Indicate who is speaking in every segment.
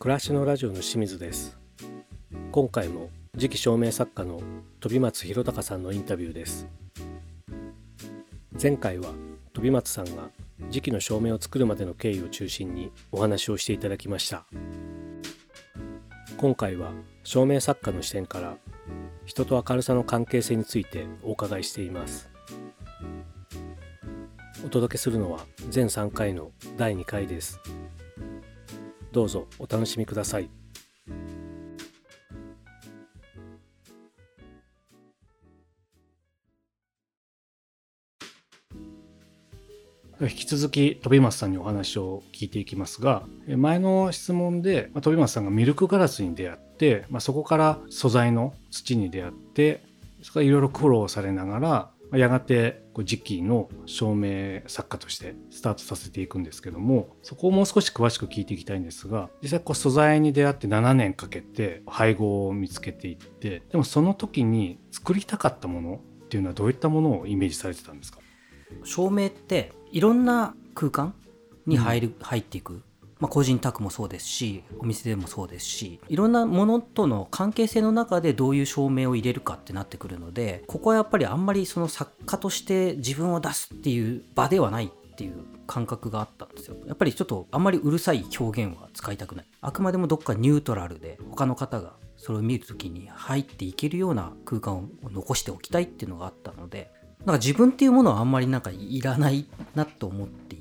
Speaker 1: 暮らしのラジオの清水です。今回も次期照明作家の飛松弘隆さんのインタビューです。前回は飛松さんが次期の照明を作るまでの経緯を中心にお話をしていただきました。今回は照明作家の視点から人と明るさの関係性についてお伺いしています。お届けするのは全3回の第2回です。どうぞお楽しみください。引き続き飛松さんにお話を聞いていきますが前の質問で飛松さんがミルクガラスに出会って、まあ、そこから素材の土に出会ってそこからいろいろ苦労されながらやがて次期の照明作家としてスタートさせていくんですけどもそこをもう少し詳しく聞いていきたいんですが実際こう素材に出会って7年かけて配合を見つけていってでもその時に作りたかったものっていうのはどういったものをイメージされてたんですか？
Speaker 2: 照明っていろんな空間に入る、うん、入っていくまあ、個人宅もそうですしお店でもそうですしいろんなものとの関係性の中でどういう照明を入れるかってなってくるのでここはやっぱりあんまりその作家として自分を出すっていう場ではないっていう感覚があったんですよ。やっぱりちょっとあんまりうるさい表現は使いたくない。あくまでもどっかニュートラルで他の方がそれを見る時に入っていけるような空間を残しておきたいっていうのがあったのでなんか自分っていうものはあんまりなんかいらないなと思って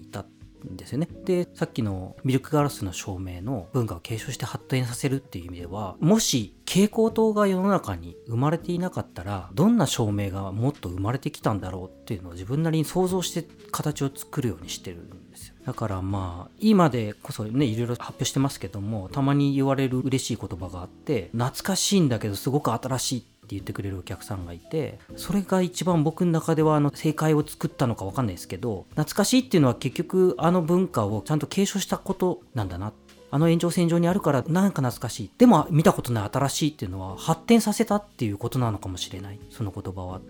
Speaker 2: んですよね。で、さっきのミルクガラスの照明の文化を継承して発展させるっていう意味では、もし蛍光灯が世の中に生まれていなかったら、どんな照明がもっと生まれてきたんだろうっていうのを自分なりに想像して形を作るようにしてるんですよ。だからまあ、今でこそね、いろいろ発表してますけども、たまに言われる嬉しい言葉があって、懐かしいんだけどすごく新しいってって言ってくれるお客さんがいてそれが一番僕の中ではあの正解を作ったのか分かんないですけど懐かしいっていうのは結局あの文化をちゃんと継承したことなんだな。あの延長線上にあるからなんか懐かしい。でも見たことない新しいっていうのは発展させたっていうことなのかもしれない。その言葉は。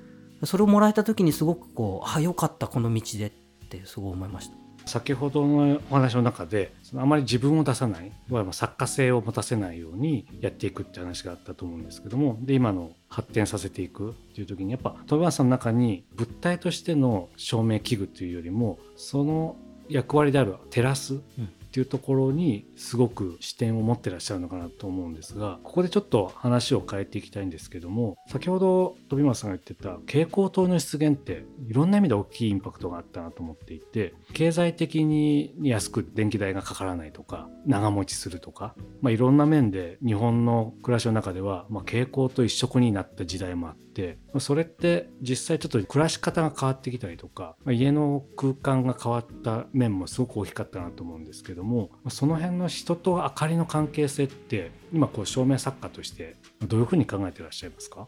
Speaker 2: それをもらえた時にすごくこうあよかったこの道でってすごい思いました。
Speaker 1: 先ほどのお話の中でそのあまり自分を出さないいわゆる作家性を持たせないようにやっていくって話があったと思うんですけどもで今の発展させていくっていう時にやっぱ飛松さんの中に物体としての照明器具っていうよりもその役割である照らす、うん。ていうところにすごく視点を持ってらっしゃるのかなと思うんですがここでちょっと話を変えていきたいんですけども先ほど飛松さんが言ってた蛍光灯の出現っていろんな意味で大きいインパクトがあったなと思っていて経済的に安く電気代がかからないとか長持ちするとか、まあ、いろんな面で日本の暮らしの中では、まあ、蛍光と一色になった時代もあってそれって実際ちょっと暮らし方が変わってきたりとか、まあ、家の空間が変わった面もすごく大きかったなと思うんですけどももその辺の人と明かりの関係性って今こう照明作家としてどういうふうに考えてらっしゃいますか？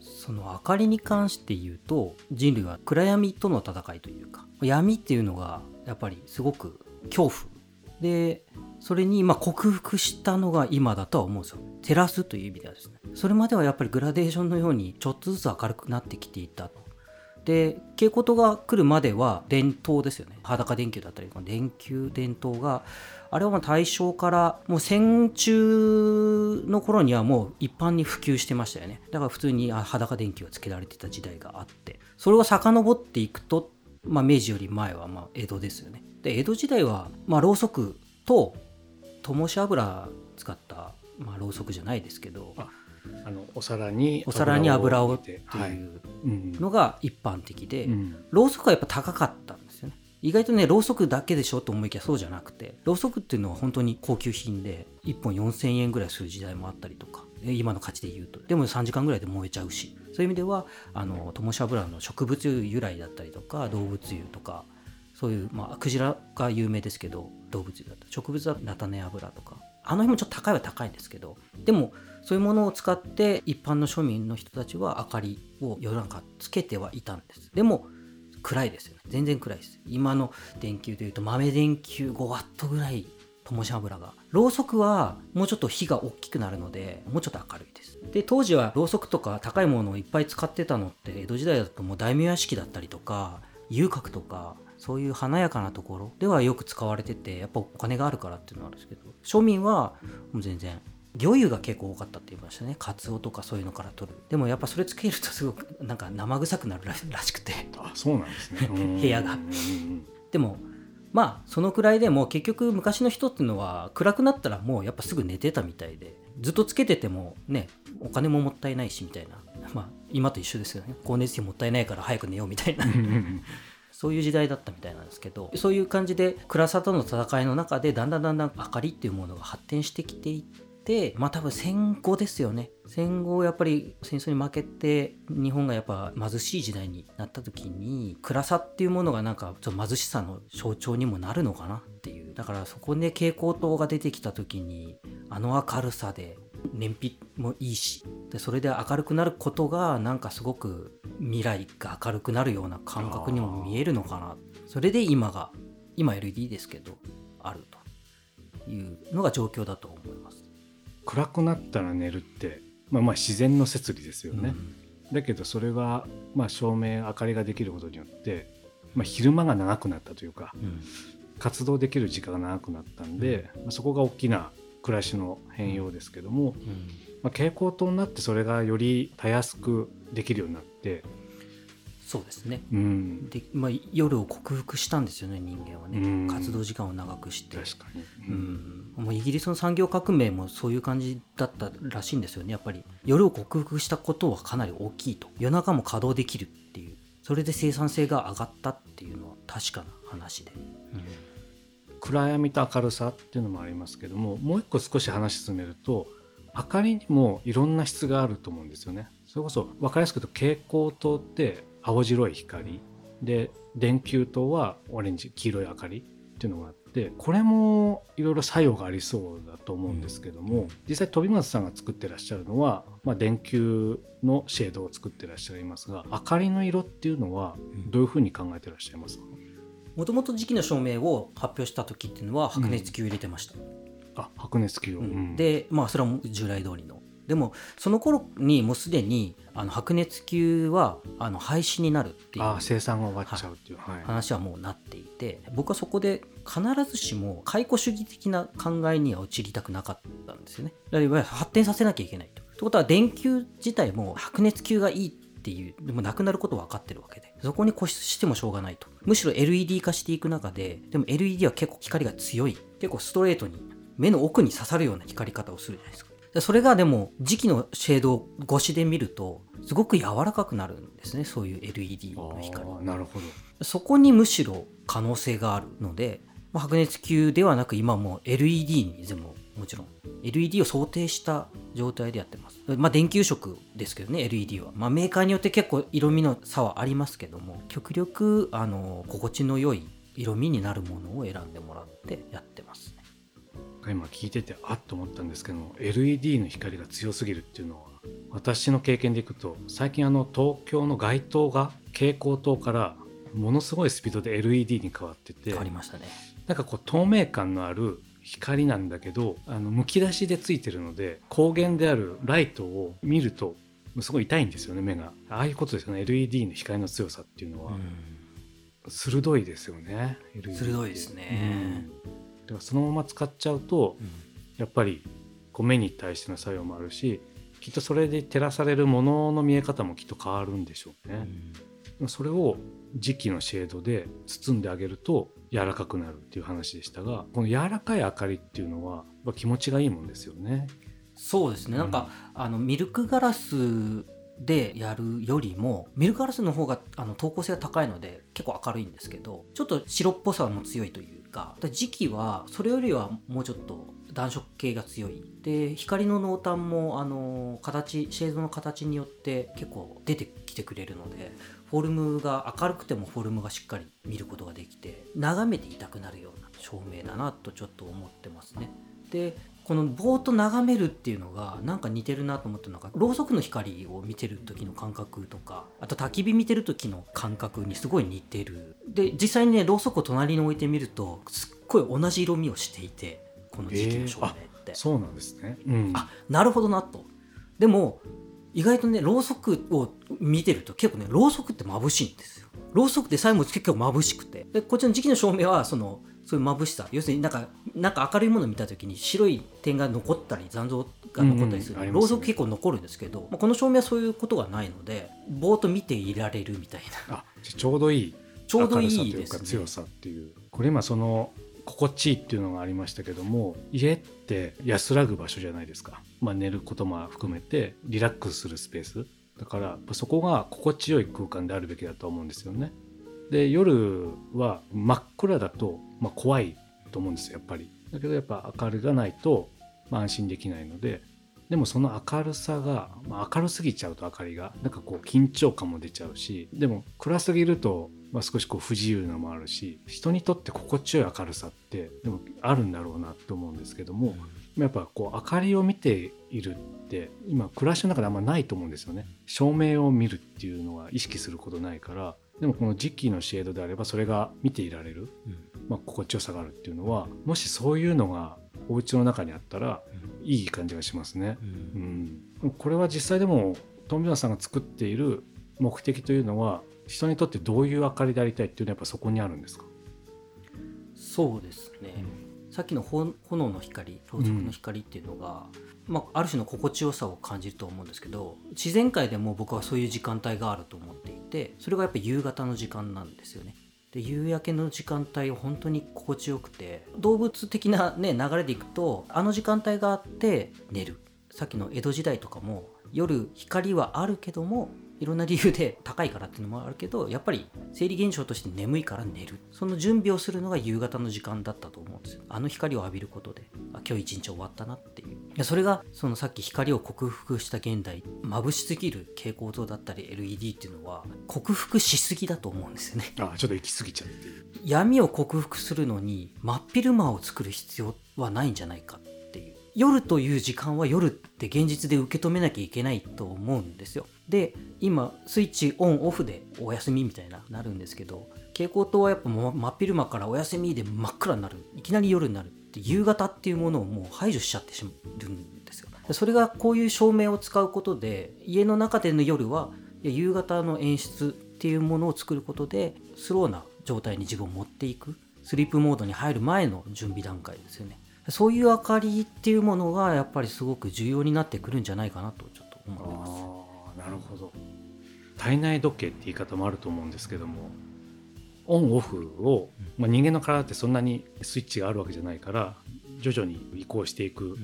Speaker 2: その明かりに関して言うと人類は暗闇との戦いというか闇っていうのがやっぱりすごく恐怖。でそれにま克服したのが今だとは思うんですよ。照らすという意味ではですね。それまではやっぱりグラデーションのようにちょっとずつ明るくなってきていた。とで蛍光灯が来るまでは電灯ですよね。裸電球だったり電球電灯があれはま大正からもう戦中の頃にはもう一般に普及してましたよね。だから普通に裸電球がつけられてた時代があって。それを遡っていくと、まあ、明治より前はま江戸ですよね。で江戸時代はまろうそくと灯し油使った、まあ、ろうそくじゃないですけど
Speaker 1: あのお皿に
Speaker 2: お皿に油をっていうのが一般的で、ろうそくはやっぱ高かったんですよね。意外とねろうそくだけでしょと思いきやそうじゃなくてろうそくっていうのは本当に高級品で1本4000円ぐらいする時代もあったりとか今の価値で言うと。でも3時間ぐらいで燃えちゃうし。そういう意味ではあの灯し油の植物油由来だったりとか動物油とかそういう、まあ、クジラが有名ですけど動物油だったり植物は菜種油とかあの辺もちょっと高いは高いんですけどでもそういうものを使って一般の庶民の人たちは明かりを夜中つけてはいたんです。でも暗いですよね。全然暗いです。今の電球でいうと豆電球5ワットぐらい灯し油が。ろうそくはもうちょっと火が大きくなるのでもうちょっと明るいです。で当時はろうそくとか高いものをいっぱい使ってたのって江戸時代だともう大名屋敷だったりとか遊郭とかそういう華やかなところではよく使われててやっぱお金があるからっていうのはあるんですけど庶民はもう全然魚油が結構多かったって言いましたね。カツオとかそういうのから取る。でもやっぱそれつけるとすごくなんか生臭くなるらしくて。
Speaker 1: あそうなんですね。
Speaker 2: 部屋が。でもまあそのくらいでも結局昔の人っていうのは暗くなったらもうやっぱすぐ寝てたみたいでずっとつけててもねお金ももったいないしみたいな。まあ今と一緒ですよね。光熱費もったいないから早く寝ようみたいなそういう時代だったみたいなんですけどそういう感じで暗さとの戦いの中でだんだんだんだん明かりっていうものが発展してきていってまあ多分戦後ですよね。戦後やっぱり戦争に負けて日本がやっぱ貧しい時代になった時に暗さっていうものがなんかちょっと貧しさの象徴にもなるのかなっていう。だからそこで蛍光灯が出てきた時にあの明るさで燃費もいいしでそれで明るくなることがなんかすごく未来が明るくなるような感覚にも見えるのかな。それで今が今 LED ですけどあるというのが状況だと思います。
Speaker 1: 暗くなったら寝るってまあまあ自然の摂理ですよね、うん、だけどそれはまあ照明明かりができることによって、まあ、昼間が長くなったというか、うん、活動できる時間が長くなったんで、まあ、そこが大きな暮らしの変容ですけども、まあ、蛍光灯になってそれがよりたやすくできるようになって。
Speaker 2: そうですね、
Speaker 1: うん、
Speaker 2: でまあ、夜を克服したんですよね人間はね、うん、活動時間を長くして。
Speaker 1: 確かに、
Speaker 2: うん、もうイギリスの産業革命もそういう感じだったらしいんですよねやっぱり。夜を克服したことはかなり大きいと。夜中も稼働できるっていう。それで生産性が上がったっていうのは確かな話で、うん
Speaker 1: 暗闇と明るさっていうのもありますけどももう一個少し話進めると明かりにもいろんな質があると思うんですよね。それこそ分かりやすく言うと蛍光灯って青白い光。で電球灯はオレンジ黄色い明かりっていうのがあってこれもいろいろ作用がありそうだと思うんですけども、実際飛松さんが作ってらっしゃるのは、まあ、電球のシェードを作ってらっしゃいますが明かりの色っていうのはどういうふうに考えてらっしゃいますか、
Speaker 2: もともと時期の照明を発表した時っていうのは白熱球入れてました、
Speaker 1: うん、あ白熱球を、う
Speaker 2: ん、でまあそれは従来通りの。でもその頃にもうすでにあの白熱球はあの廃止になるっていう
Speaker 1: あ生産が終わっちゃうっていう、
Speaker 2: はい、話はもうなっていて僕はそこで必ずしも解雇主義的な考えには陥りたくなかったんですよね。だから発展させなきゃいけないと。ということは電球自体も白熱球がいいっていうでもなくなること分かってるわけで。そこに固執してもしょうがないと。むしろ LED 化していく中ででも LED は結構光が強い。結構ストレートに目の奥に刺さるような光り方をするじゃないですか。それがでも磁気のシェード越しで見るとすごく柔らかくなるんですね。そういう LED の光。
Speaker 1: なるほど。
Speaker 2: そこにむしろ可能性があるので、まあ、白熱球ではなく今も LED にでももちろん LED を想定した状態でやってます。まあ電球色ですけどね LED は。まあメーカーによって結構色味の差はありますけども極力あの心地の良い色味になるものを選んでもらってやってますね。
Speaker 1: 今聞いててあっと思ったんですけど LED の光が強すぎるっていうのは私の経験でいくと最近あの東京の街灯が蛍光灯からものすごいスピードで LED に変わってて
Speaker 2: 変わりましたね
Speaker 1: なんかこう透明感のある光なんだけどあのむき出しでついてるので光源であるライトを見るとすごい痛いんですよね目が。ああいうことですよね。LED の光の強さっていうのは、鋭いですよね
Speaker 2: 鋭いですね、
Speaker 1: うん、だからそのまま使っちゃうと、うん、やっぱりこう目に対しての作用もあるしきっとそれで照らされるものの見え方もきっと変わるんでしょうね、うん、それを磁気のシェードで包んであげると柔らかくなるっていう話でしたがこの柔らかい明かりっていうのは気持ちがいいもんですよね。
Speaker 2: そうですね、うん、なん。かあのミルクガラスでやるよりもミルクガラスの方があの透光性が高いので結構明るいんですけどちょっと白っぽさも強いというか時期はそれよりはもうちょっと暖色系が強い。で光の濃淡もあの形シェードの形によって結構出てきてくれるのでフォルムが明るくてもフォルムがしっかり見ることができて眺めていたくなるような照明だなとちょっと思ってますね。でこのぼーっと眺めるっていうのがなんか似てるなと思ったのがろうそくの光を見てる時の感覚とかあと焚き火見てる時の感覚にすごい似てる。で実際にねろうそくを隣に置いてみるとすっごい同じ色味をしていてこの時期の照明って、えー、
Speaker 1: そうなんですね、うん、
Speaker 2: あなるほどなと。でも意外とねろうそくを見てると結構ねろうそくって眩しいんですよ。ろうそくでさえも結構眩しくて。でこっちの磁気の照明はそのそういう眩しさ。要するになんかなんか明るいものを見た時に白い点が残ったり残像が残ったりする、
Speaker 1: うんうんありますね。
Speaker 2: ろうそく結構残るんですけど、まあ、この照明はそういうことがないのでぼーっと見ていられるみたいな。
Speaker 1: あちょうどいい
Speaker 2: ちょうどいい
Speaker 1: 明るさという
Speaker 2: ですね
Speaker 1: か強さっていう。これ今その心地いいっていうのがありましたけども家って安らぐ場所じゃないですか、まあ、寝ることも含めてリラックスするスペース。だからそこが心地よい空間であるべきだと思うんですよね。で夜は真っ暗だと、まあ、怖いと思うんですよやっぱり。だけどやっぱ明るがないと、まあ、安心できないのででもその明るさが、まあ、明るすぎちゃうと明かりがなんかこう緊張感も出ちゃうしでも暗すぎると、まあ、少しこう不自由なのもあるし人にとって心地よい明るさってでもあるんだろうなと思うんですけどもやっぱこう明かりを見ているって今暮らしの中であんまないと思うんですよね。照明を見るっていうのは意識することないからでもこの磁気のシェードであればそれが見ていられる、まあ、心地よさがあるっていうのはもしそういうのがお家の中にあったらいい感じがしますね。うん、これは実際でもトンビワさんが作っている目的というのは人にとってどういう明かりでありたいっていうのはやっぱそこにあるんですか、
Speaker 2: そうですね、さっきのほ炎の光ろうそくの光っていうのが、まあ、ある種の心地よさを感じると思うんですけど自然界でも僕はそういう時間帯があると思っていてそれがやっぱ夕方の時間なんですよね。で夕焼けの時間帯本当に心地よくて動物的な、ね、流れでいくとあの時間帯があって寝る。さっきの江戸時代とかも夜光はあるけどもいろんな理由で高いからっていうのもあるけどやっぱり生理現象として眠いから寝る。その準備をするのが夕方の時間だったと思うんですよ。あの光を浴びることで。あ今日一日終わったなっていう。いやそれがそのさっき光を克服した現代眩しすぎる蛍光灯だったり LED っていうのは克服しすぎだと思うんですよね。
Speaker 1: あちょっと行き過ぎちゃって
Speaker 2: 闇を克服するのに真っ昼間を作る必要はないんじゃないかっていう。夜という時間は夜って現実で受け止めなきゃいけないと思うんですよ。で今スイッチオンオフでお休みみたいななるんですけど蛍光灯はやっぱ真っ昼間からお休みで真っ暗になる。いきなり夜になるって夕方っていうものをもう排除しちゃってしまうんですよ。でそれがこういう照明を使うことで家の中での夜は夕方の演出っていうものを作ることでスローな状態に自分を持っていく。スリープモードに入る前の準備段階ですよね。そういう明かりっていうものがやっぱりすごく重要になってくるんじゃないかなとちょっと思ってます。
Speaker 1: あなるほど。体内時計って言い方もあると思うんですけどもオンオフを、まあ、人間の体ってそんなにスイッチがあるわけじゃないから徐々に移行していく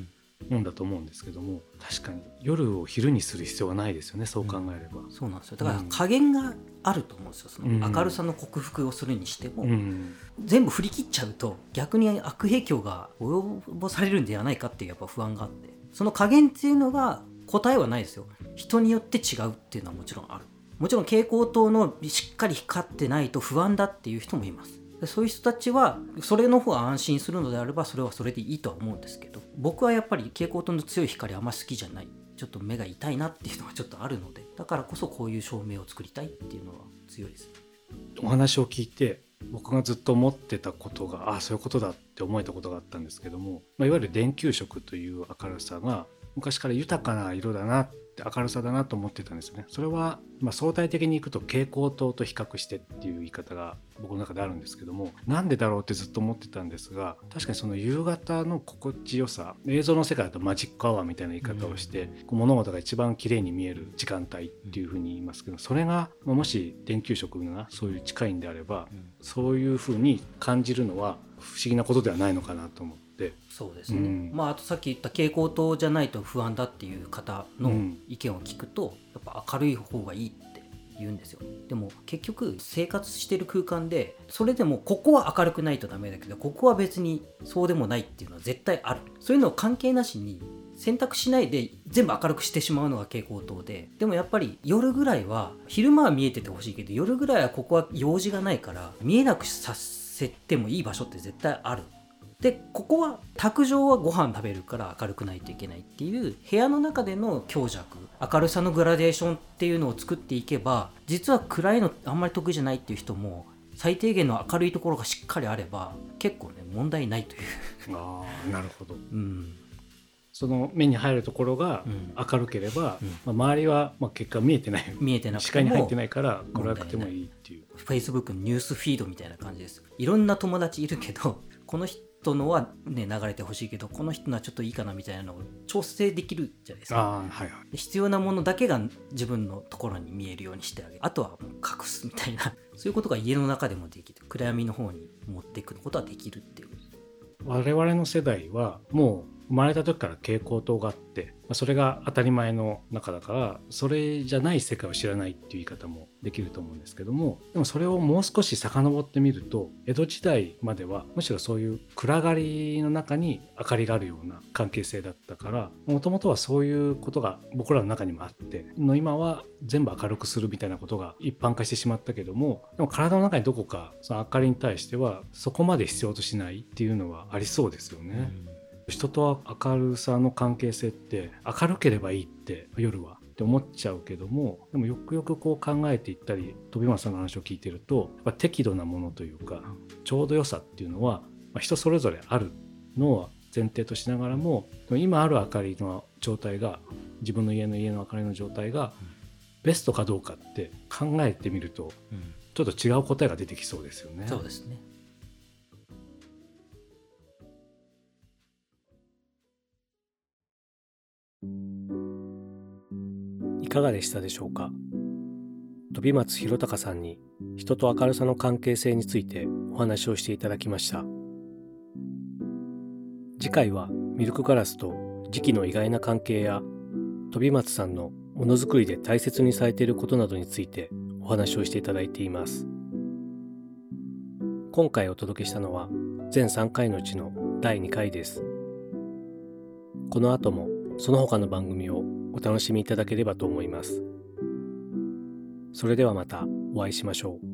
Speaker 1: もんだと思うんですけども確かに夜を昼にする必要はないですよねそう考えれば。
Speaker 2: そうなんですよ。だから加減があると思うんですよ。そ
Speaker 1: うん。
Speaker 2: の明るさの克服をするにしても、
Speaker 1: うん。
Speaker 2: 全部振り切っちゃうと逆に悪影響が及ぼされるんではないかっていうやっぱ不安があってその加減っていうのが答えはないですよ。人によって違うっていうのはもちろんあるもちろん蛍光灯のしっかり光ってないと不安だっていう人もいます。そういう人たちはそれの方が安心するのであればそれはそれでいいとは思うんですけど僕はやっぱり蛍光灯の強い光あんま好きじゃない。ちょっと目が痛いなっていうのがちょっとあるのでだからこそこういう照明を作りたいっていうのは強いです
Speaker 1: お話を聞いて僕がずっと思ってたことがああそういうことだって思えたことがあったんですけども、ま、いわゆる電球色という明るさが昔から豊かな色だなって明るさだなと思ってたんですよね。それは、まあ、相対的にいくと蛍光灯と比較してっていう言い方が僕の中であるんですけどもなんでだろうってずっと思ってたんですが確かにその夕方の心地よさ映像の世界だとマジックアワーみたいな言い方をして、こう物事が一番綺麗に見える時間帯っていうふうに言いますけどそれがまあもし電球色がそういう近いんであれば、そういうふうに感じるのは不思議なことではないのかなと思って。
Speaker 2: そうですね、
Speaker 1: うん。
Speaker 2: まああとさっき言った蛍光灯じゃないと不安だっていう方の
Speaker 1: うん。
Speaker 2: 意見を聞くと、やっぱ明るい方がいいって言うんですよ。でも結局生活してる空間でそれでもここは明るくないとダメだけどここは別にそうでもないっていうのは絶対ある。そういうのを関係なしに選択しないで全部明るくしてしまうのが蛍光灯ででもやっぱり夜ぐらいは昼間は見えててほしいけど夜ぐらいはここは用事がないから見えなくさせてもいい場所って絶対あるでここは卓上はご飯食べるから明るくないといけないっていう部屋の中での強弱明るさのグラデーションっていうのを作っていけば実は暗いのあんまり得意じゃないっていう人も最低限の明るいところがしっかりあれば結構ね問題ないという、
Speaker 1: ああなるほど。
Speaker 2: うん、
Speaker 1: その目に入るところが
Speaker 2: うん。
Speaker 1: 明るければ、
Speaker 2: うん。
Speaker 1: まあ、周りはまあ結果見えてない。
Speaker 2: 見えてなく
Speaker 1: 視
Speaker 2: ても
Speaker 1: 界に入ってないから暗くてもいいっていう。
Speaker 2: Facebook のニュースフィードみたいな感じです。いろんな友達いるけどこの人のはね流れてほしいけどこの人のはちょっといいかなみたいなのを調整できるじゃないですか。
Speaker 1: はいはい。
Speaker 2: で必要なものだけが自分のところに見えるようにしてあげる。あとはもう隠すみたいな。そういうことが家の中でもできる暗闇の方に持っていくことはできるっていう。
Speaker 1: 我々の世代はもう生まれた時から蛍光灯があってそれが当たり前の中だからそれじゃない世界を知らないっていう言い方もできると思うんですけどもでもそれをもう少し遡ってみると江戸時代まではむしろそういう暗がりの中に明かりがあるような関係性だったからもともとはそういうことが僕らの中にもあっての今は全部明るくするみたいなことが一般化してしまったけどもでも体の中にどこかその明かりに対してはそこまで必要としないっていうのはありそうですよね。人と明るさの関係性って明るければいいって夜は。って思っちゃうけどもでもよくよくこう考えていったり飛松さんの話を聞いてるとやっぱ適度なものというかちょうど良さっていうのは、まあ、人それぞれあるのは前提としながらも今ある明かりの状態が自分の家の家の明かりの状態がベストかどうかって考えてみると
Speaker 2: うん。
Speaker 1: ちょっと違う答えが出てきそうですよね。
Speaker 2: そうですね
Speaker 3: かがでしたでしょうか？飛松弘隆さんに人と明るさの関係性についてお話をしていただきました。次回はミルクガラスと時期の意外な関係や飛松さんのものづくりで大切にされていることなどについてお話をしていただいています。今回お届けしたのは全3回のうちの第2回です。この後もその他の番組をお楽しみいただければと思います。それではまたお会いしましょう。